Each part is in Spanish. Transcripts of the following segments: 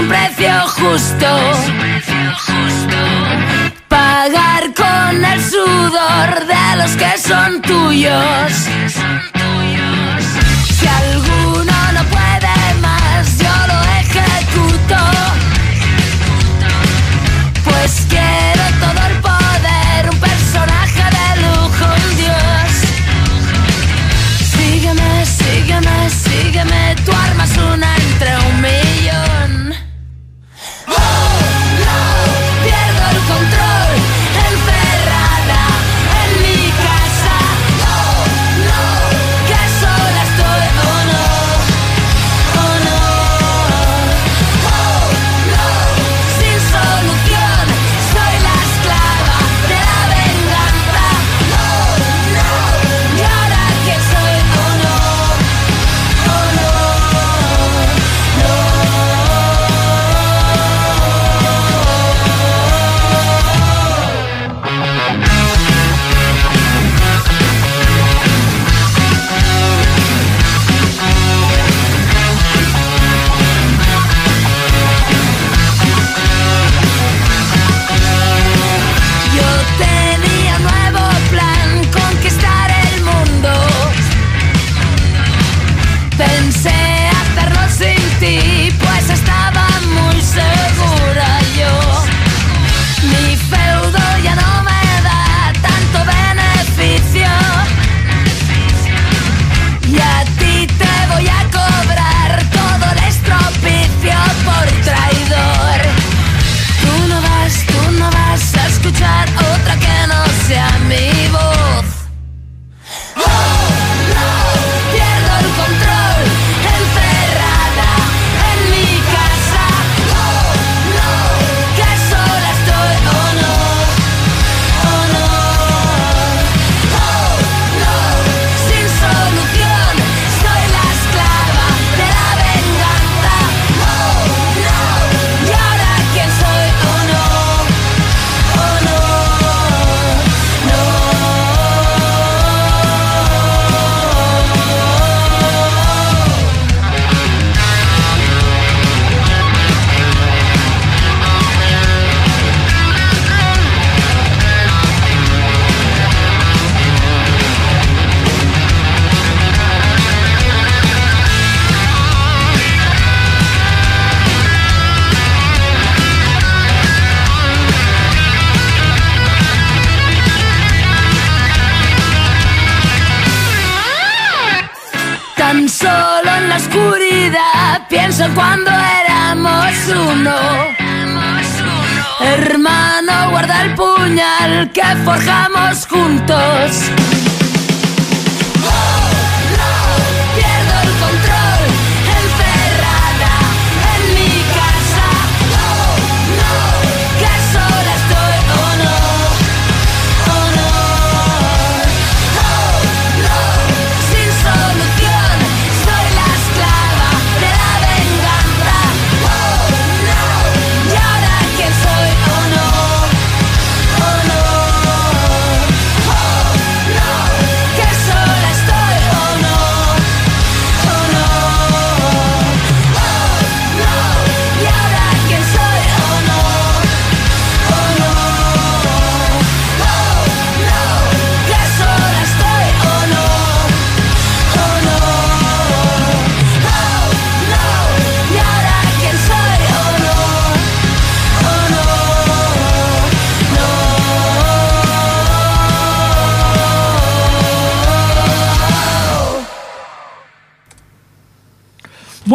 un precio justo. Es un precio justo. Pagar con el sudor de los que son tuyos.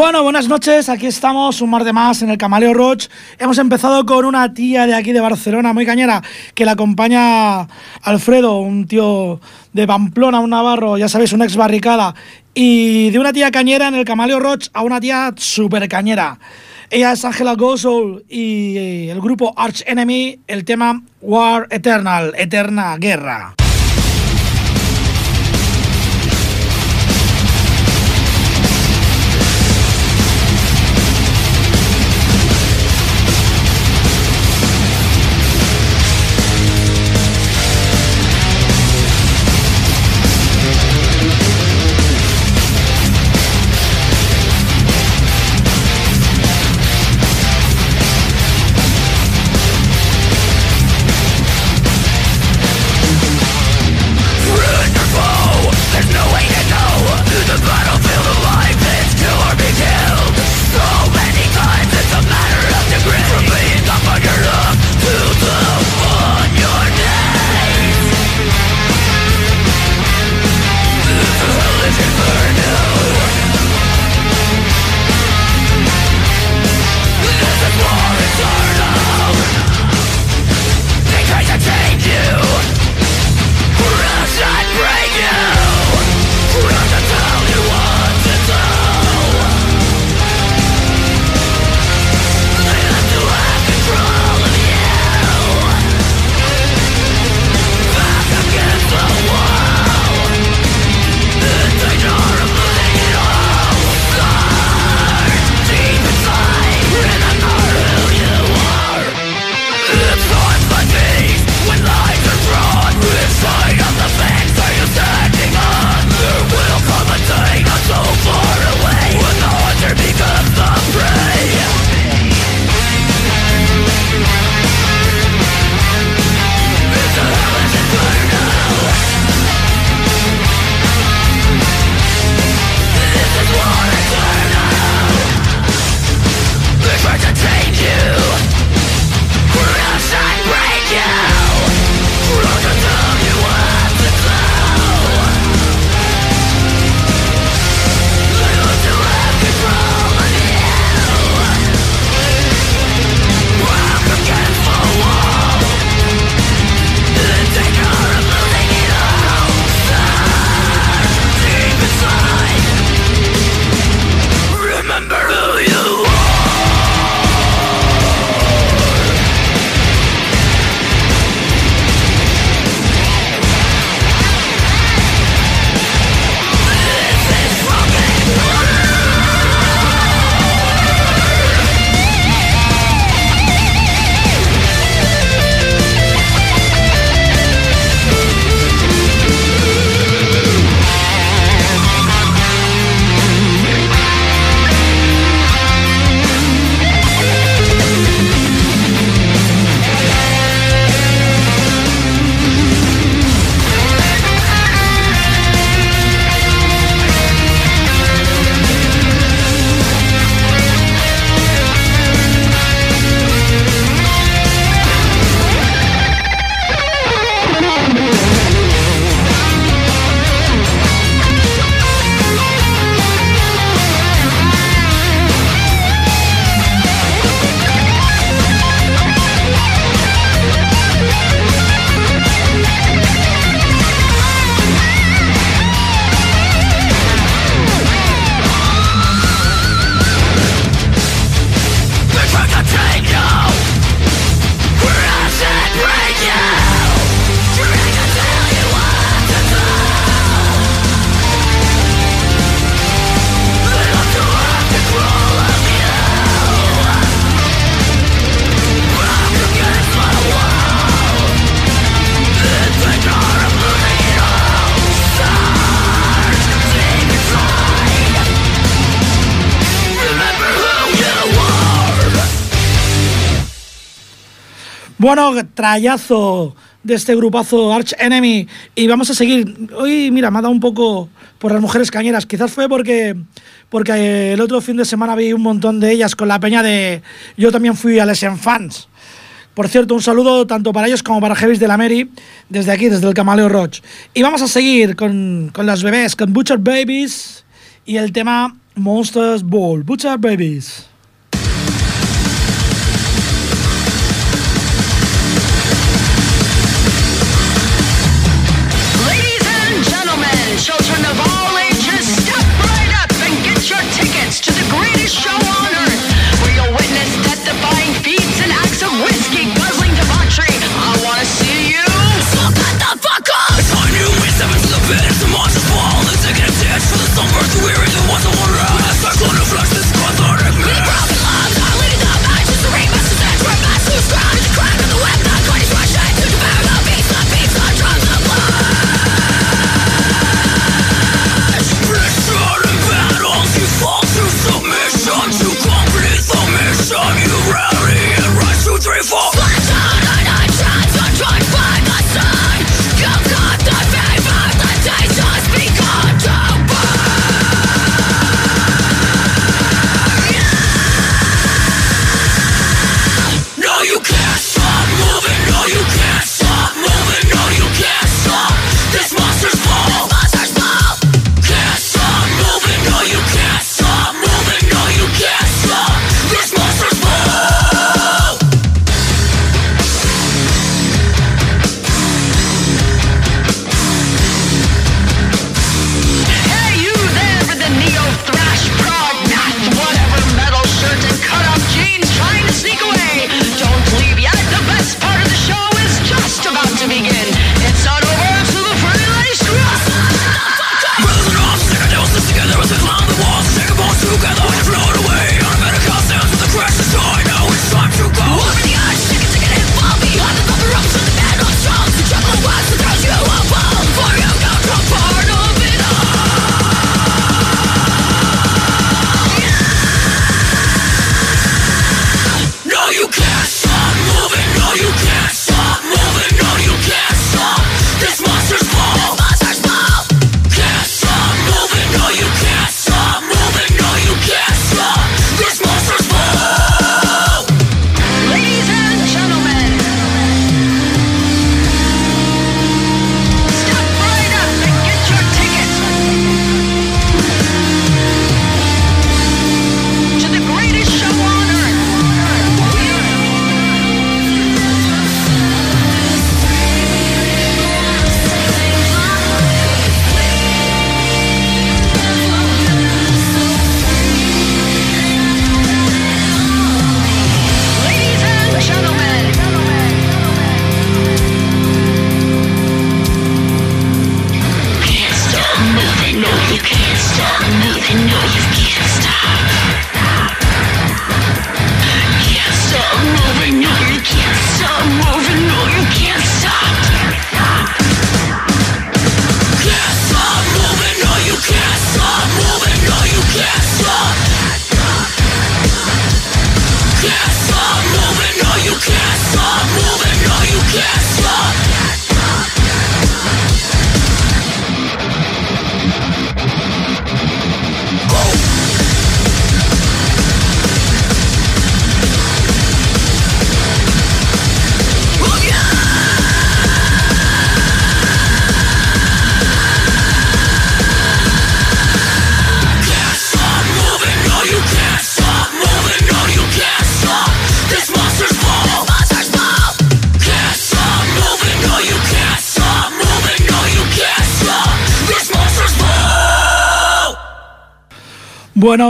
Bueno, buenas noches, aquí estamos un mar de más en el Camaleo Roach. Hemos empezado con una tía de aquí de Barcelona, muy cañera, que la acompaña Alfredo, un tío de Pamplona, un navarro, ya sabéis, una ex barricada. Y de una tía cañera en el Camaleo Roach a una tía super cañera. Ella es Angela Gosoul y eh, el grupo Arch Enemy, el tema War Eternal, Eterna Guerra. Bueno, trayazo de este grupazo Arch Enemy. Y vamos a seguir. Hoy, mira, me ha dado un poco por las mujeres cañeras. Quizás fue porque, porque el otro fin de semana vi un montón de ellas con la peña de. Yo también fui a Lesen Fans. Por cierto, un saludo tanto para ellos como para Heavis de la Mary, desde aquí, desde el Camaleo Roach. Y vamos a seguir con, con las bebés, con Butcher Babies y el tema Monsters Ball. Butcher Babies. three, four.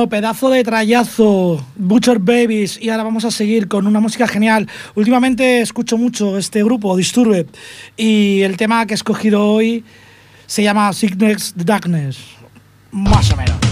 Pedazo de trayazo, Butcher Babies, y ahora vamos a seguir con una música genial. Últimamente escucho mucho este grupo, Disturbe, y el tema que he escogido hoy se llama Sickness Darkness, más o menos.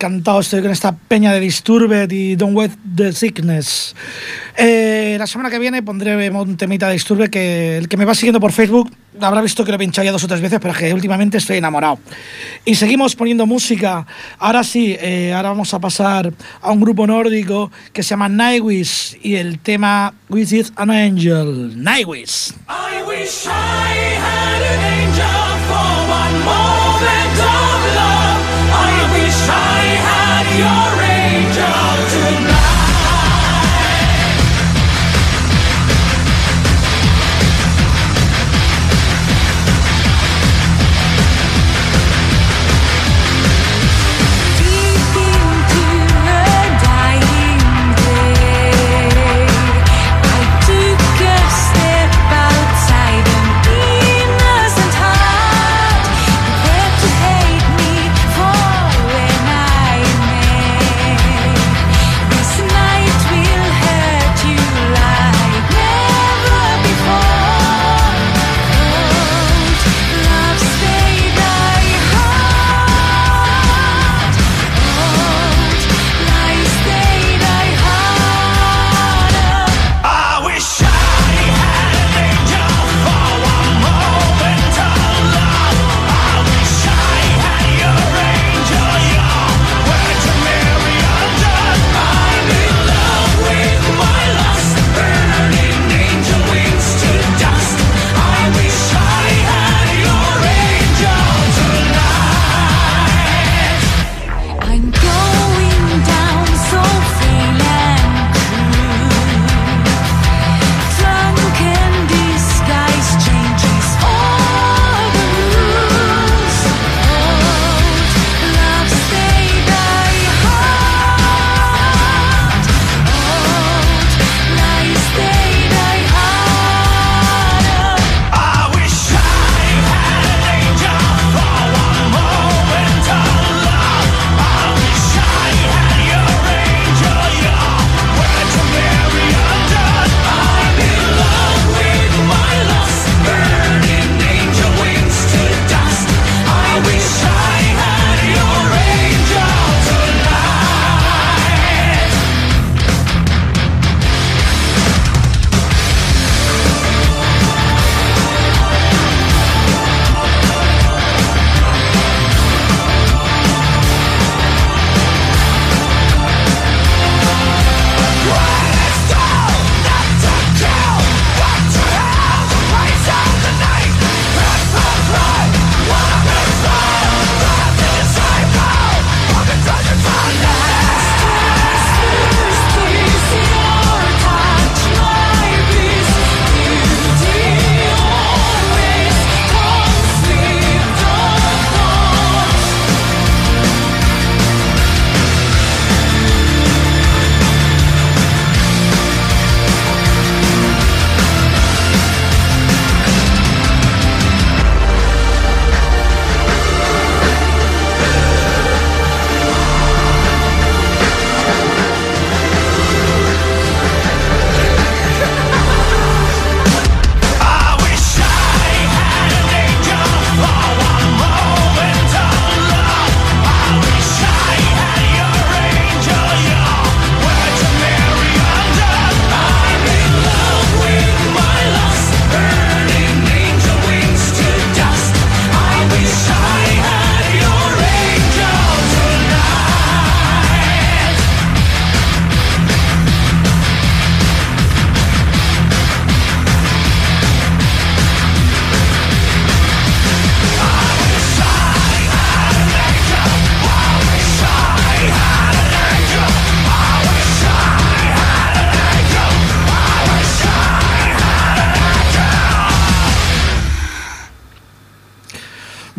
encantado estoy con esta peña de Disturbed y Don't Wait the Sickness. Eh, la semana que viene pondré un temita de Disturbed que el que me va siguiendo por Facebook habrá visto que lo he pinchado ya dos o tres veces, pero que últimamente estoy enamorado. Y seguimos poniendo música. Ahora sí, eh, ahora vamos a pasar a un grupo nórdico que se llama Nightwish y el tema With It an Angel. Nightwish. I wish I had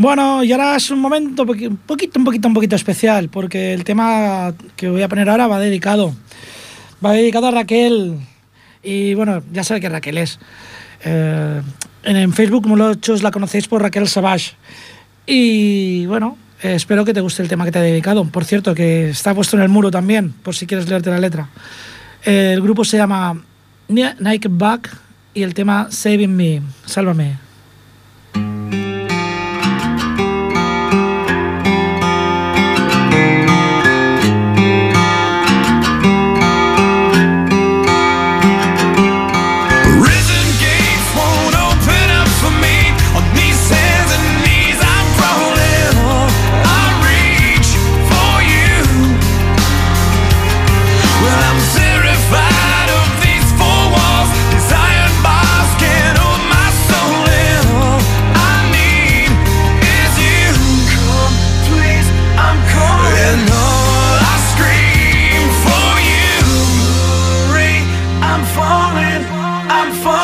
Bueno, y ahora es un momento un poquito, un poquito, un poquito especial, porque el tema que voy a poner ahora va dedicado. Va dedicado a Raquel. Y bueno, ya sabe que Raquel es. Eh, en, Facebook muchos la conocéis por Raquel Savage. Y bueno, espero que te guste el tema que te he dedicado. Por cierto, que está puesto en el muro también, por si quieres leerte la letra. El grupo se llama Ni- Nike Back y el tema Saving Me, Sálvame. I'm fine.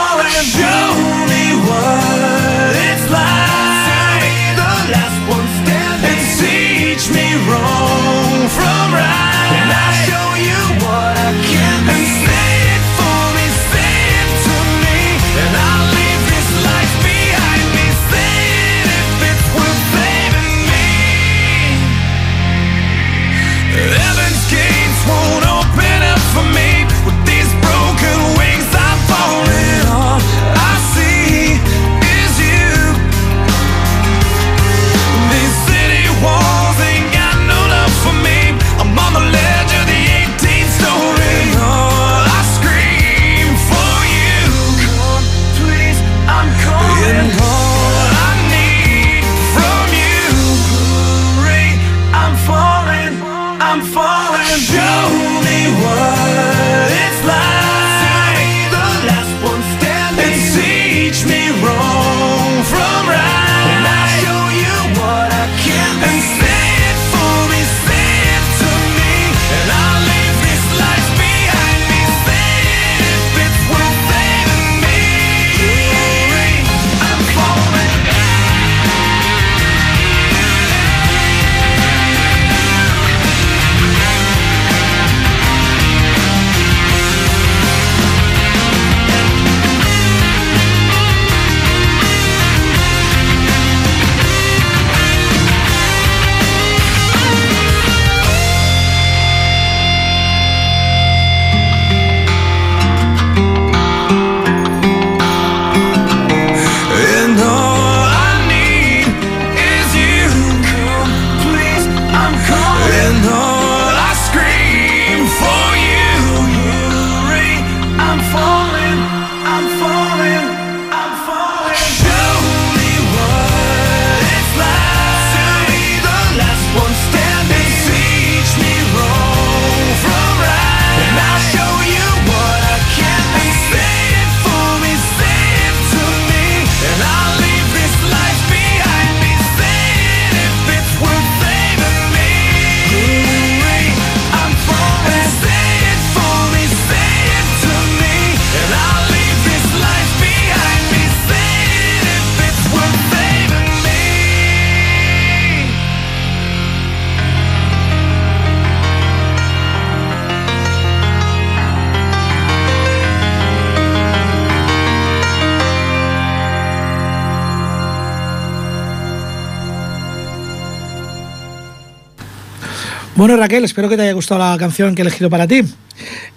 Bueno, Raquel, espero que te haya gustado la canción que he elegido para ti.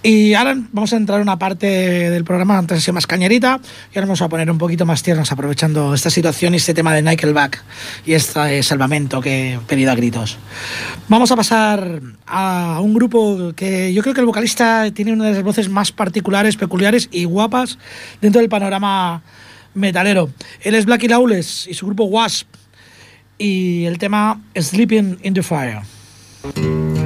Y ahora vamos a entrar en una parte del programa antes sido más cañerita y ahora vamos a poner un poquito más tiernos aprovechando esta situación y este tema de Nickelback y este salvamento que he pedido a gritos. Vamos a pasar a un grupo que yo creo que el vocalista tiene una de las voces más particulares, peculiares y guapas dentro del panorama metalero. Él es Blackie Lawless y su grupo Wasp y el tema Sleeping in the Fire. Thank you.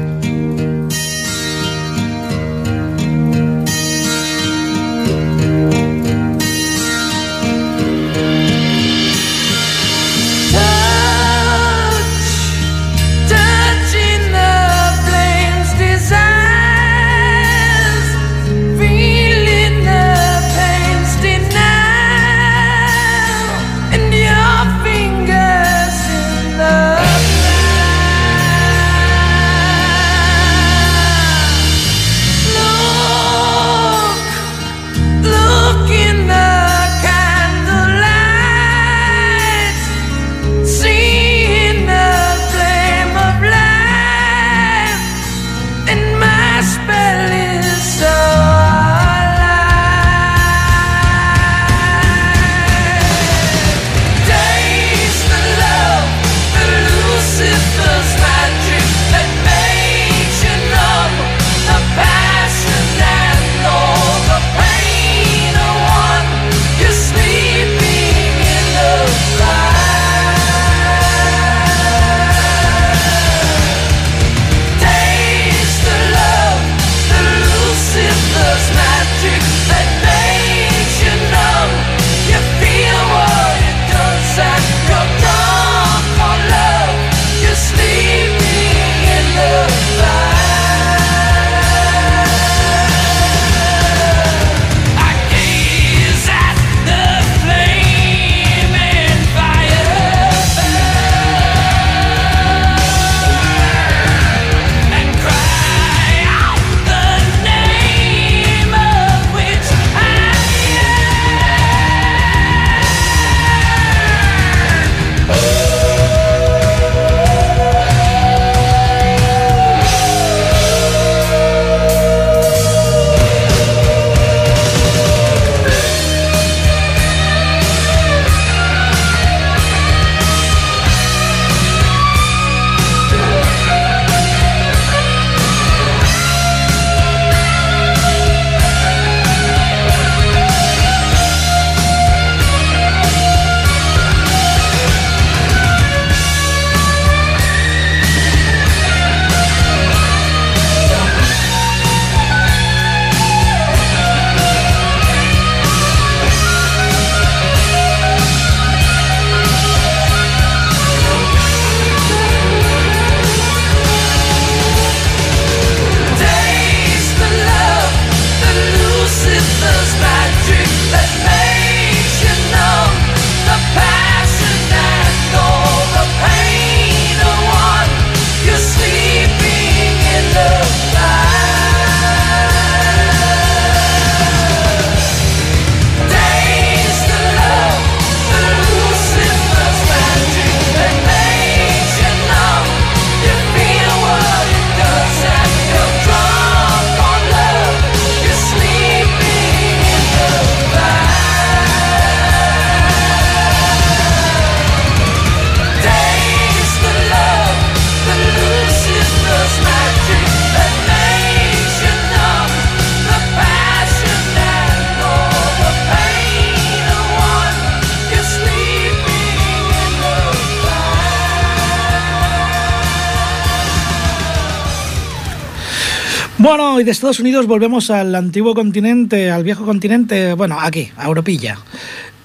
Bueno, y de Estados Unidos volvemos al antiguo continente, al viejo continente, bueno, aquí, a Europilla.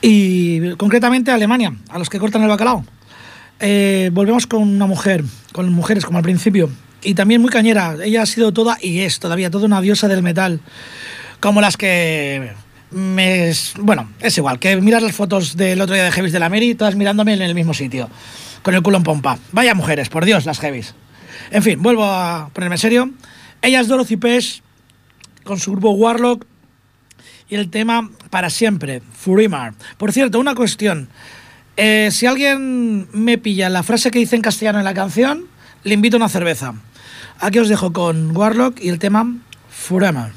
Y concretamente a Alemania, a los que cortan el bacalao. Eh, volvemos con una mujer, con mujeres como al principio. Y también muy cañera. Ella ha sido toda y es todavía toda una diosa del metal. Como las que me... Bueno, es igual, que miras las fotos del otro día de Heavis de la Mary, todas mirándome en el mismo sitio, con el culo en pompa. Vaya mujeres, por Dios, las Heavis. En fin, vuelvo a ponerme en serio. Ella es Dorothy con su grupo Warlock, y el tema Para Siempre, Furimar. Por cierto, una cuestión. Eh, si alguien me pilla la frase que dice en castellano en la canción, le invito a una cerveza. Aquí os dejo con Warlock y el tema Furimar.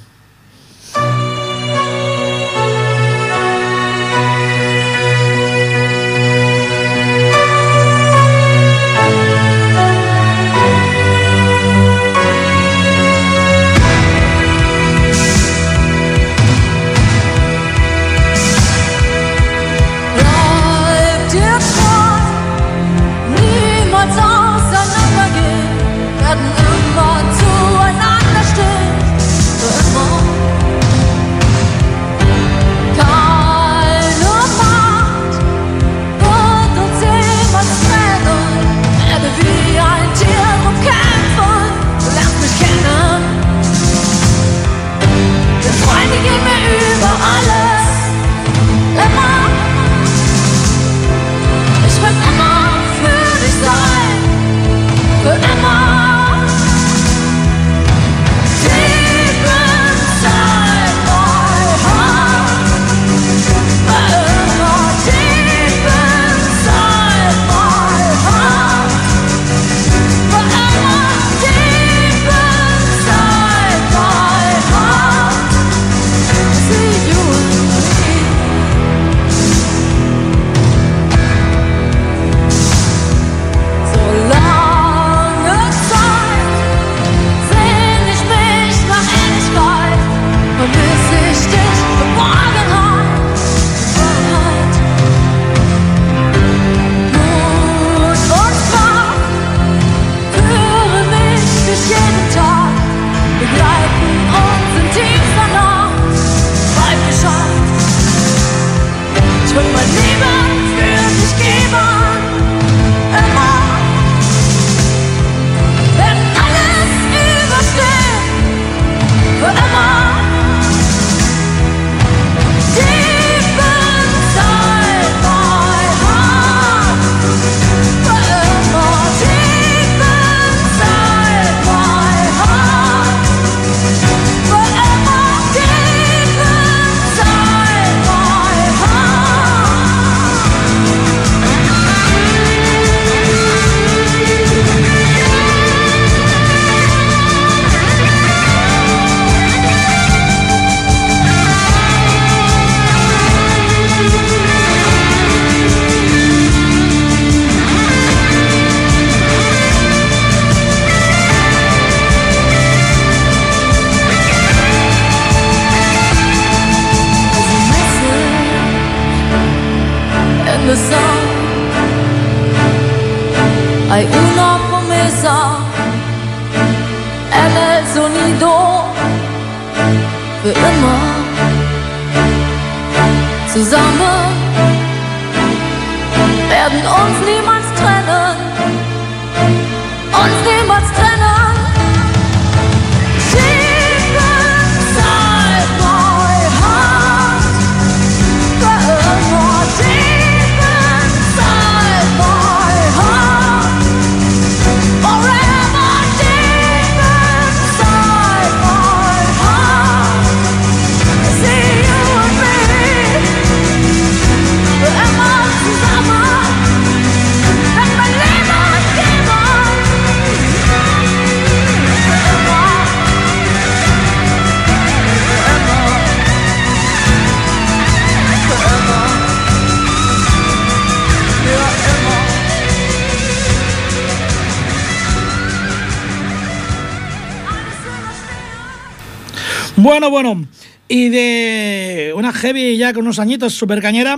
Bueno, bueno. Y de una heavy ya con unos añitos super cañera,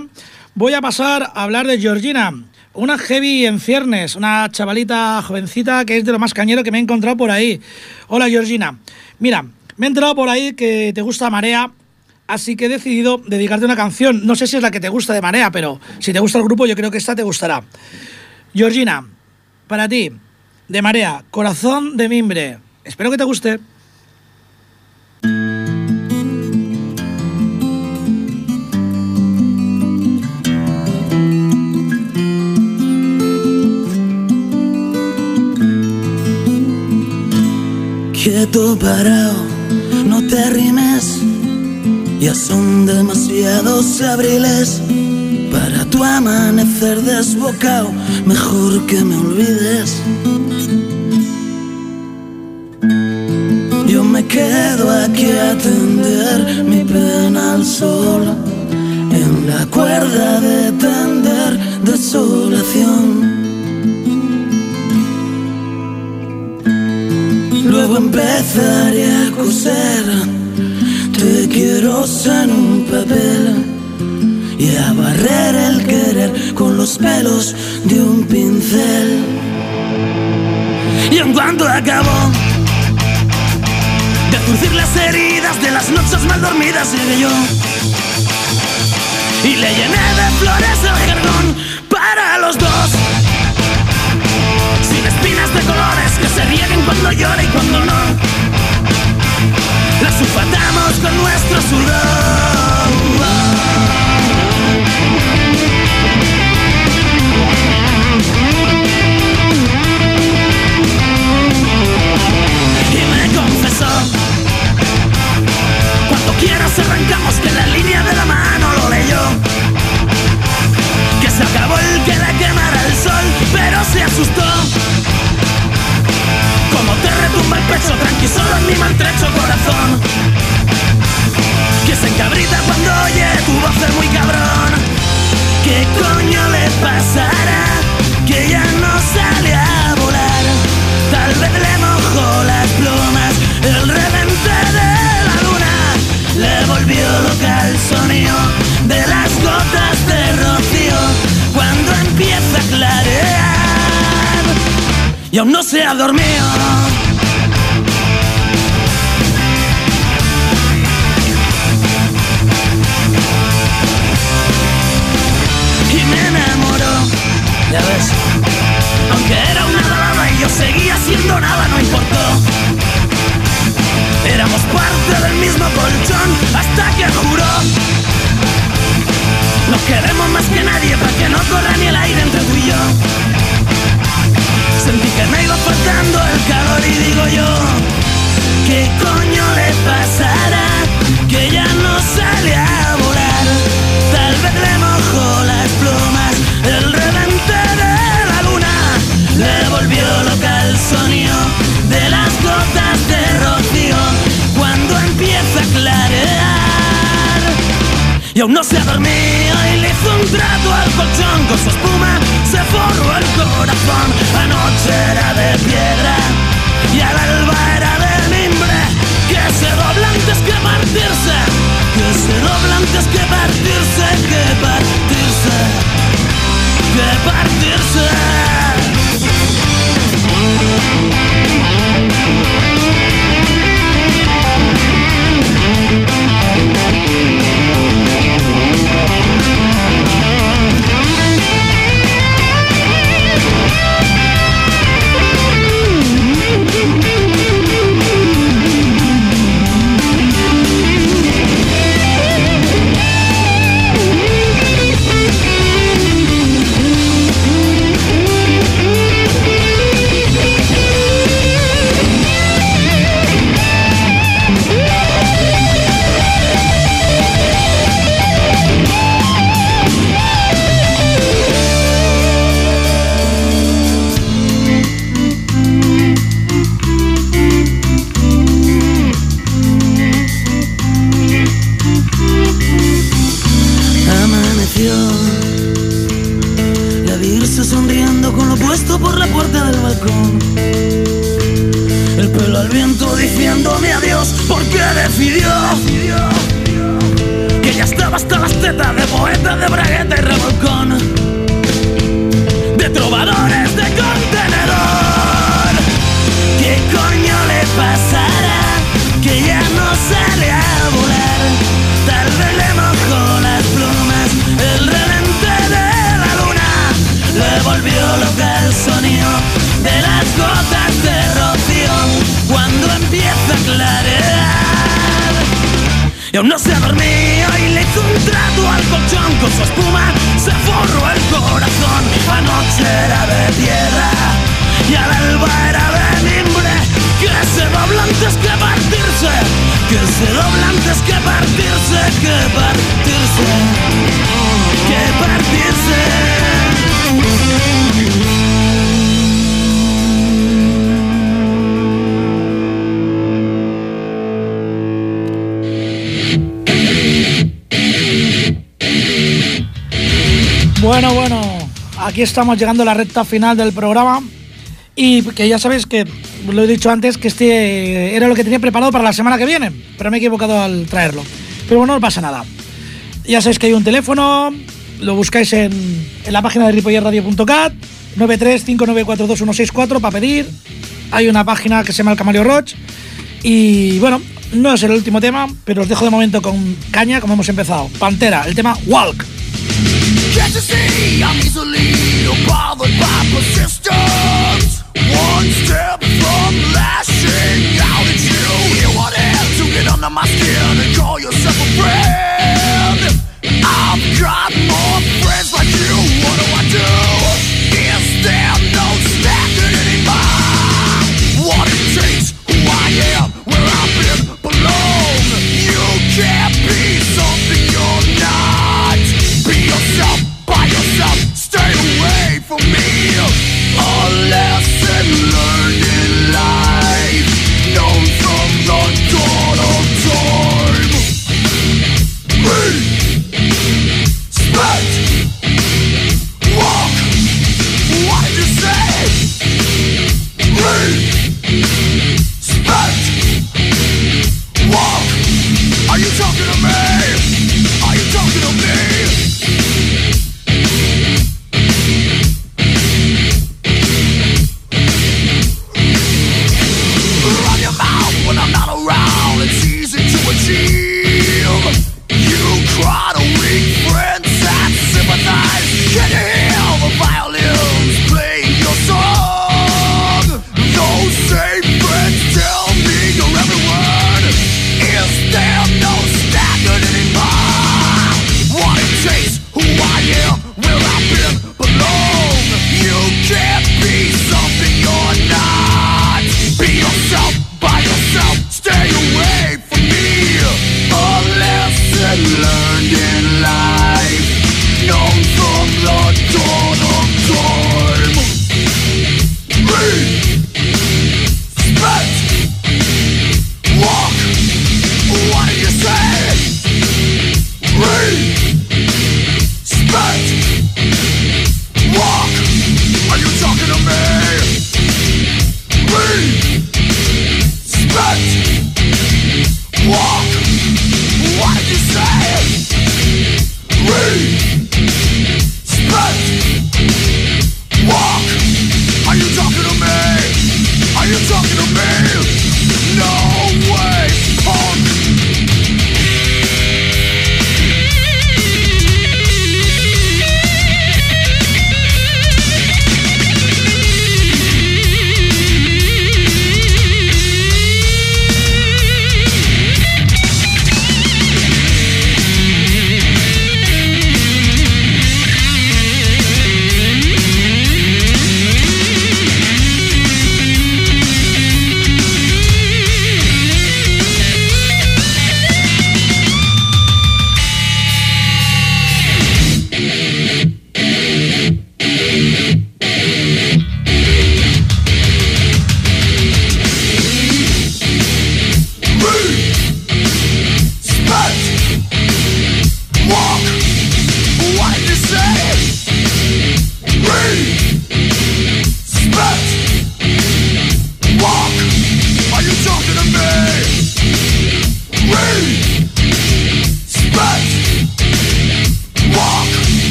voy a pasar a hablar de Georgina. Una heavy en ciernes, una chavalita jovencita que es de lo más cañero que me he encontrado por ahí. Hola Georgina. Mira, me he enterado por ahí que te gusta Marea, así que he decidido dedicarte una canción. No sé si es la que te gusta de Marea, pero si te gusta el grupo, yo creo que esta te gustará. Georgina, para ti, de Marea, Corazón de Mimbre. Espero que te guste. Quieto parado, no te arrimes. Ya son demasiados abriles para tu amanecer desbocado. Mejor que me olvides. Yo me quedo aquí a atender mi pena al sol en la cuerda de tender desolación. Luego empezaré a coser. Te quiero en un papel Y a barrer el querer con los pelos de un pincel. Y en cuanto acabó De zurcir las heridas de las noches mal dormidas llegué yo Y le llené de flores no se Dios porque decidió que ya estaba hasta las tetas de poeta, de bragueta y revolcón, de trovadores de contenedor. ¿Qué coño le pasará que ya no sale a volar? Tal vez le mojó las plumas, el relente de la luna le volvió loca el sonido de las gotas. y aún no se dormía y le contrato al colchón con su espuma. Se forró el corazón la noche era de tierra. Y al alba era de mimbre que se dobla antes que partirse que se dobla antes que partirse que partirse que partirse. Bueno, bueno, aquí estamos llegando a la recta final del programa y que ya sabéis que lo he dicho antes que este era lo que tenía preparado para la semana que viene, pero me he equivocado al traerlo. Pero bueno, no pasa nada. Ya sabéis que hay un teléfono, lo buscáis en, en la página de ripollerradio.cat 935942164 para pedir. Hay una página que se llama El Camaleo Roach y bueno, no es el último tema, pero os dejo de momento con caña como hemos empezado. Pantera, el tema Walk. Can't you see I'm easily bothered by persistence? One step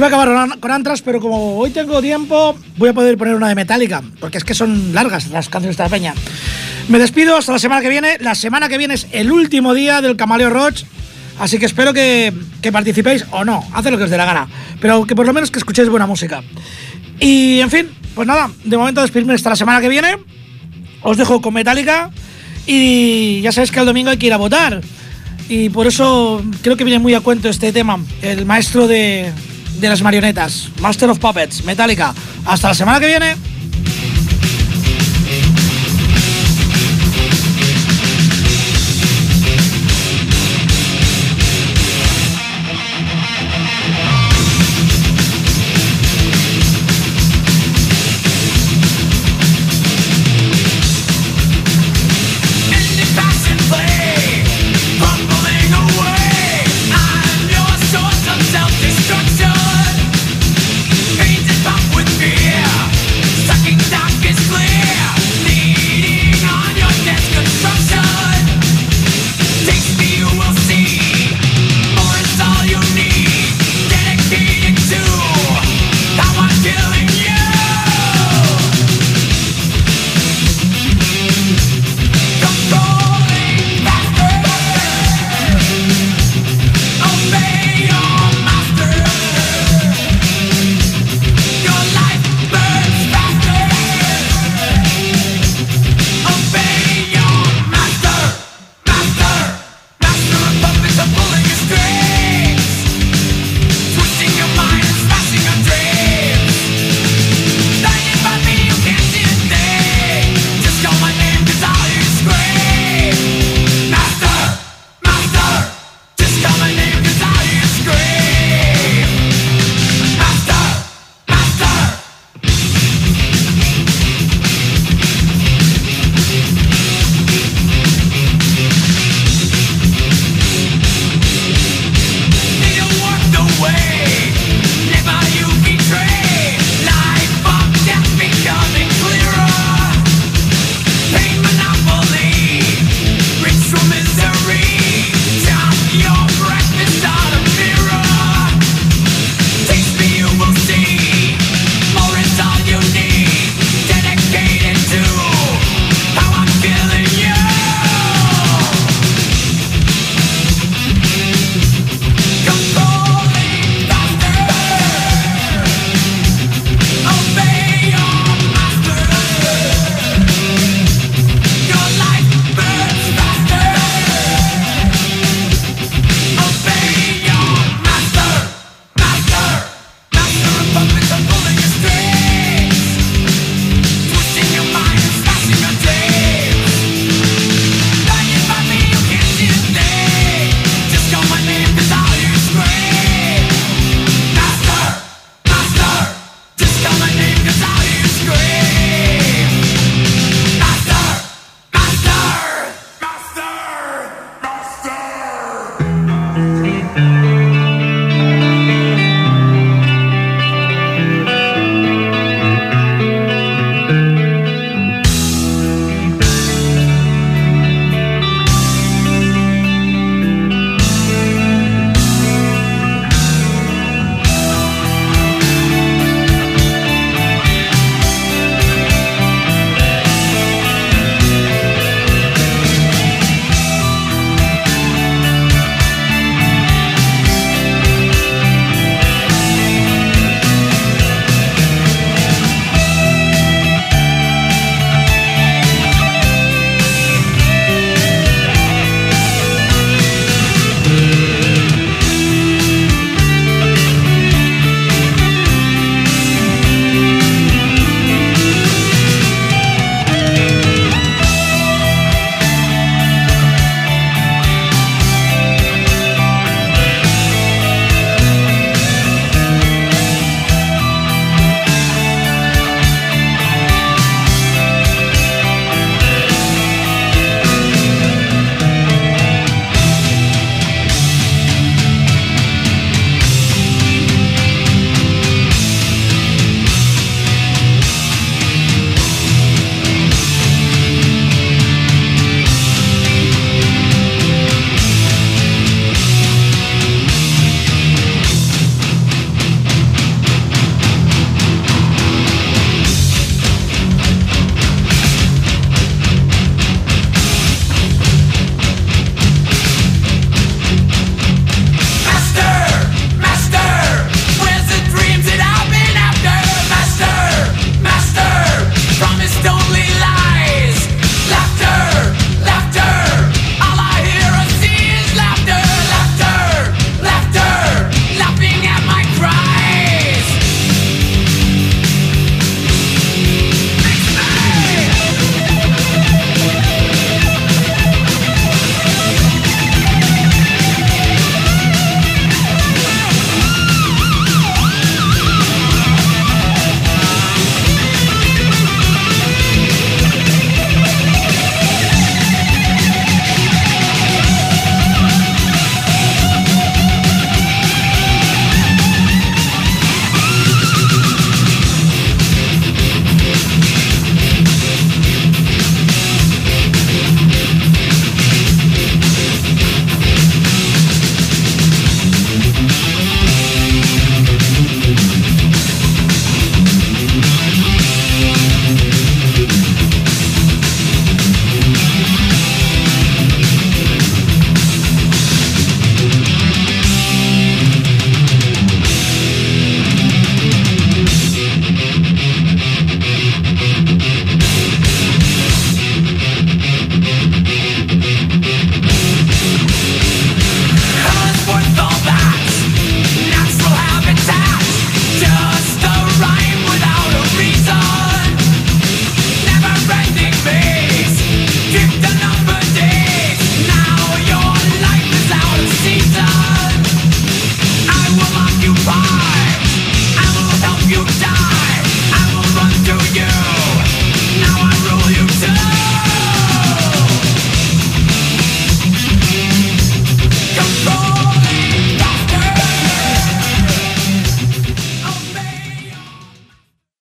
iba a acabar con- Antras, pero como hoy tengo tiempo, voy a poder poner una de Metallica, porque es que son largas las canciones de esta peña. Me despido hasta la semana que viene. La semana que viene es el último día del Camaleo Roach, así que espero que, que participéis o no, haced lo que os dé la gana, pero que por lo menos que escuchéis buena música. Y en fin, pues nada, de momento despedirme hasta la semana que viene. Os dejo con Metallica y ya sabéis que el domingo hay que ir a votar. Y por eso creo que viene muy a cuento este tema. El maestro de, de las marionetas, Master of Puppets, Metallica. Hasta la semana que viene.